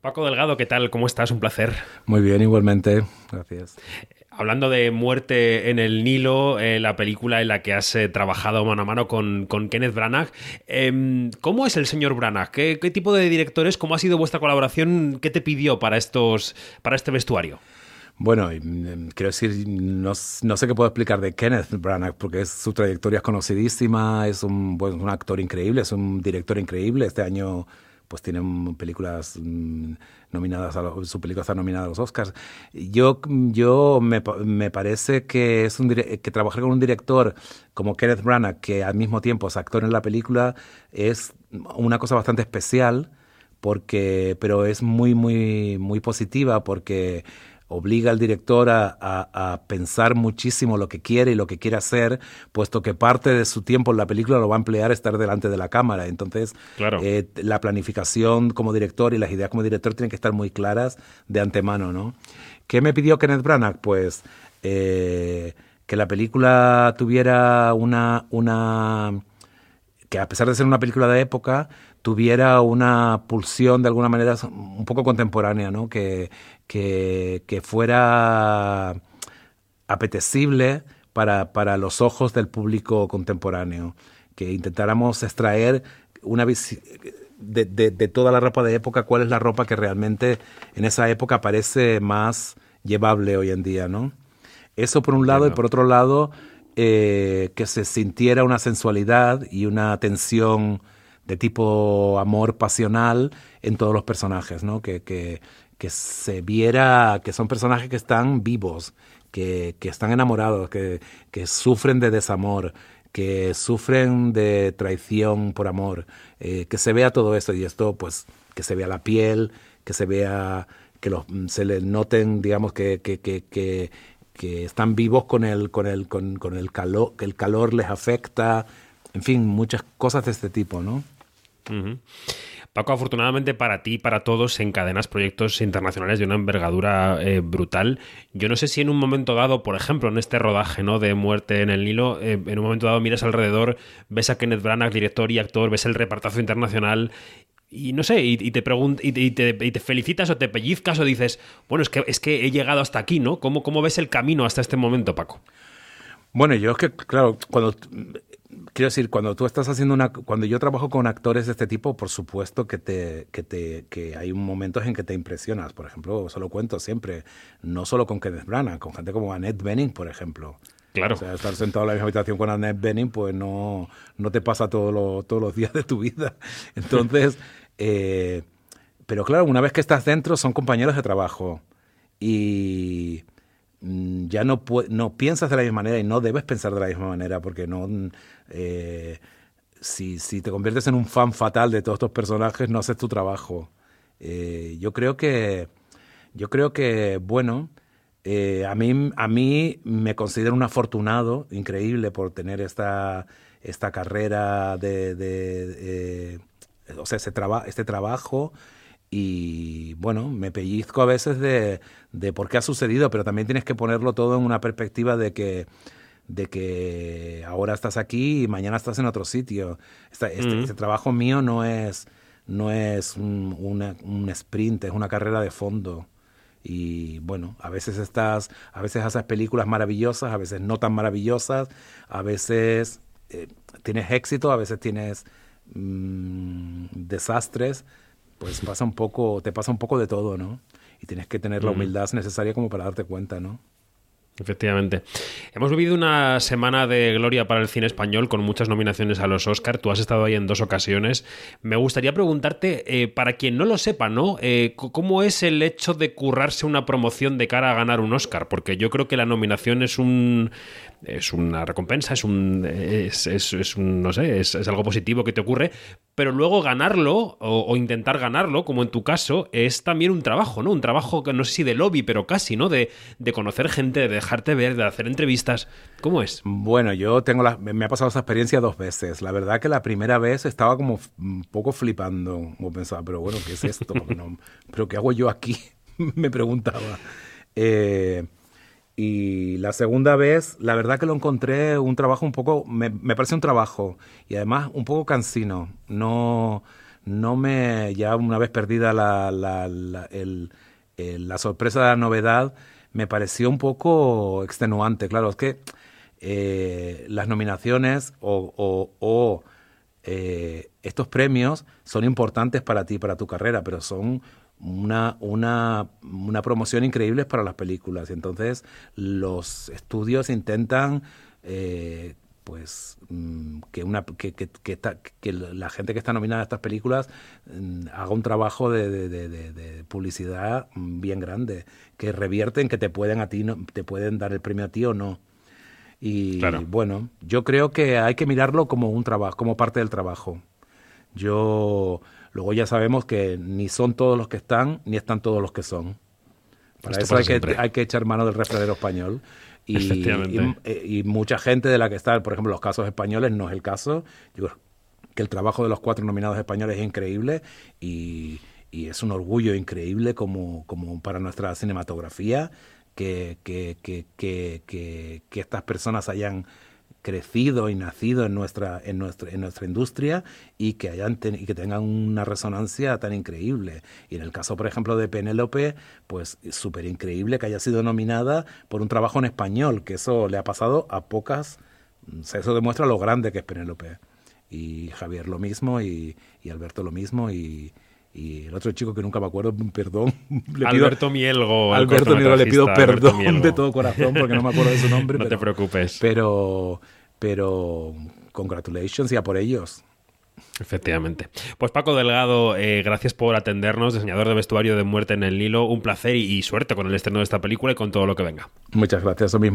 Paco Delgado, ¿qué tal? ¿Cómo estás? Un placer. Muy bien, igualmente. Gracias. Hablando de muerte en el Nilo, eh, la película en la que has eh, trabajado mano a mano con, Kenneth Branagh, em, ¿cómo es el señor Branagh? ¿Qué, tipo de directores? ¿Cómo ha sido vuestra colaboración? ¿Qué te pidió para, estos, para este vestuario? Bueno, mm, quiero decir, no, sé qué puedo explicar de Kenneth Branagh, porque su trayectoria es conocidísima, es un, un actor increíble, es un director increíble. Este año pues tienen películas mm, nominadas, a su película está nominada a los Oscars. Yo, yo me, me parece que, es un, que trabajar con un director como Kenneth Branagh, que al mismo tiempo es actor en la película, es una cosa bastante especial, porque, pero es muy, muy, muy positiva porque obliga al director a, pensar muchísimo lo que quiere y lo que quiere hacer, puesto que parte de su tiempo en la película lo va a emplear estar delante de la cámara. Entonces, eh, la planificación como director y las ideas como director tienen que estar muy claras de antemano, ¿no? ¿Qué me pidió Kenneth Branagh? Pues eh, que la película tuviera una, una... que a pesar de ser una película de época, tuviera una pulsión de alguna manera un poco contemporánea, ¿no? que, que, fuera apetecible para, para, los ojos del público contemporáneo, que intentáramos extraer una de, de, toda la ropa de época, cuál es la ropa que realmente en esa época parece más llevable hoy en día, ¿no? Eso por un lado, y por otro lado, eh, que se sintiera una sensualidad y una tensión de tipo amor pasional en todos los personajes, ¿no? Que, que, que se viera que son personajes que están vivos, que, que están enamorados, que, que, sufren de desamor, que sufren de traición por amor, eh, que se vea todo esto. Y esto, pues, que se vea la piel, que se vea, que los, se les noten, digamos, que, que, que, que, están vivos con el, con el, con, con el calor, que el calor les afecta, en fin, muchas cosas de este tipo, ¿no? Paco, afortunadamente para ti y para todos encadenas proyectos internacionales de una envergadura eh, brutal. Yo no sé si en un momento dado, por ejemplo, en este rodaje ¿no? de Muerte en el Nilo, eh, en un momento dado miras alrededor, ves a Kenneth Branagh, director y actor, ves el repartazo internacional y no sé, y, te, y, te, felicitas o te pellizcas o dices, bueno, es que, es que he llegado hasta aquí, ¿no? ¿Cómo, ¿Cómo ves el camino hasta este momento, Paco? Bueno, yo es que, claro, cuando quiero decir, cuando tú estás haciendo una, cuando yo trabajo con actores de este tipo, por supuesto que te, que te, que hay momentos en que te impresionas. Por ejemplo, solo cuento siempre, no solo con Kenneth Branagh, con gente como Annette Bening, por ejemplo. Claro. O sea, estar sentado en la misma habitación con Annette Bening, pues no, no te pasa todo todos los días de tu vida. Entonces, eh, pero claro, una vez que estás dentro, son compañeros de trabajo. Y ya no, no piensas de la misma manera y no debes pensar de la misma manera porque no eh, si, si, te conviertes en un fan fatal de todos estos personajes no haces tu trabajo. Eh, yo creo que yo creo que bueno eh, a mí a mí me considero un afortunado increíble por tener esta esta carrera de, de o sea ese este trabajo y bueno, me pellizco a veces de, de, por qué ha sucedido, pero también tienes que ponerlo todo en una perspectiva de que, de que ahora estás aquí y mañana estás en otro sitio. Este, este, trabajo mío no es, no es un, un, sprint, es una carrera de fondo. Y bueno, a veces estás, a veces haces películas maravillosas, a veces no tan maravillosas, a veces eh, tienes éxito, a veces tienes mm, desastres pues pasa un poco, te pasa un poco de todo, ¿no? Y tienes que tener la humildad necesaria como para darte cuenta, ¿no? Efectivamente. Hemos vivido una semana de gloria para el cine español con muchas nominaciones a los Oscar. Tú has estado ahí en dos ocasiones. Me gustaría preguntarte, eh, para quien no lo sepa, ¿no? Eh, ¿Cómo es el hecho de currarse una promoción de cara a ganar un Oscar? Porque yo creo que la nominación es un es una recompensa, es un, es, es, un no sé, es, algo positivo que te ocurre, pero luego ganarlo o, intentar ganarlo, como en tu caso, es también un trabajo, ¿no? Un trabajo que no sé si de lobby, pero casi, ¿no? De, de conocer gente, de dejarte ver, de hacer entrevistas. ¿Cómo es? Bueno, yo tengo la, me ha pasado esa experiencia dos veces. La verdad que la primera vez estaba como un poco flipando, como pensaba, pero bueno, ¿qué es esto? ¿Pero qué hago yo aquí? me preguntaba. Eh, y la segunda vez, la verdad que lo encontré un trabajo un poco, me, me parece un trabajo y además un poco cansino. No, no me, ya una vez perdida la, la, la, la sorpresa de la novedad, me pareció un poco extenuante. Claro, es que eh, las nominaciones o, o, o eh, estos premios son importantes para ti, para tu carrera, pero son una, una, una promoción increíble para las películas. Y entonces los estudios intentan eh, pues mm, que una que, que, que, la gente que está nominada a estas películas mm, haga un trabajo de, de, de, publicidad bien grande que revierten que te pueden a ti no, te pueden dar el premio a ti o no. Y bueno yo creo que hay que mirarlo como un trabajo como parte del trabajo. Yo luego ya sabemos que ni son todos los que están ni están todos los que son. Para eso hay que, hay que echar mano del refranero español. Y, mucha gente de la que está, por ejemplo, los casos españoles no es el caso. Yo creo que el trabajo de los cuatro nominados españoles es increíble y, es un orgullo increíble como, como para nuestra cinematografía que, que, que, que, que estas personas hayan crecido y nacido en nuestra, en nuestra, en nuestra industria y que, hayan y que tengan una resonancia tan increíble. Y en el caso, por ejemplo, de Penélope, pues súper increíble que haya sido nominada por un trabajo en español, que eso le ha pasado a pocas, eso demuestra lo grande que es Penélope. Y Javier lo mismo, y, y Alberto lo mismo, y, y el otro chico que nunca me acuerdo, perdón. Le Alberto Mielgo. Alberto Mielgo, le pido perdón de todo corazón porque no me acuerdo de su nombre. no te preocupes. Pero, pero, congratulations y a por ellos. Efectivamente. Pues Paco Delgado, eh, gracias por atendernos, diseñador de vestuario de Muerte en el Nilo. Un placer y, y, suerte con el estreno de esta película y con todo lo que venga. Muchas gracias, lo mismo.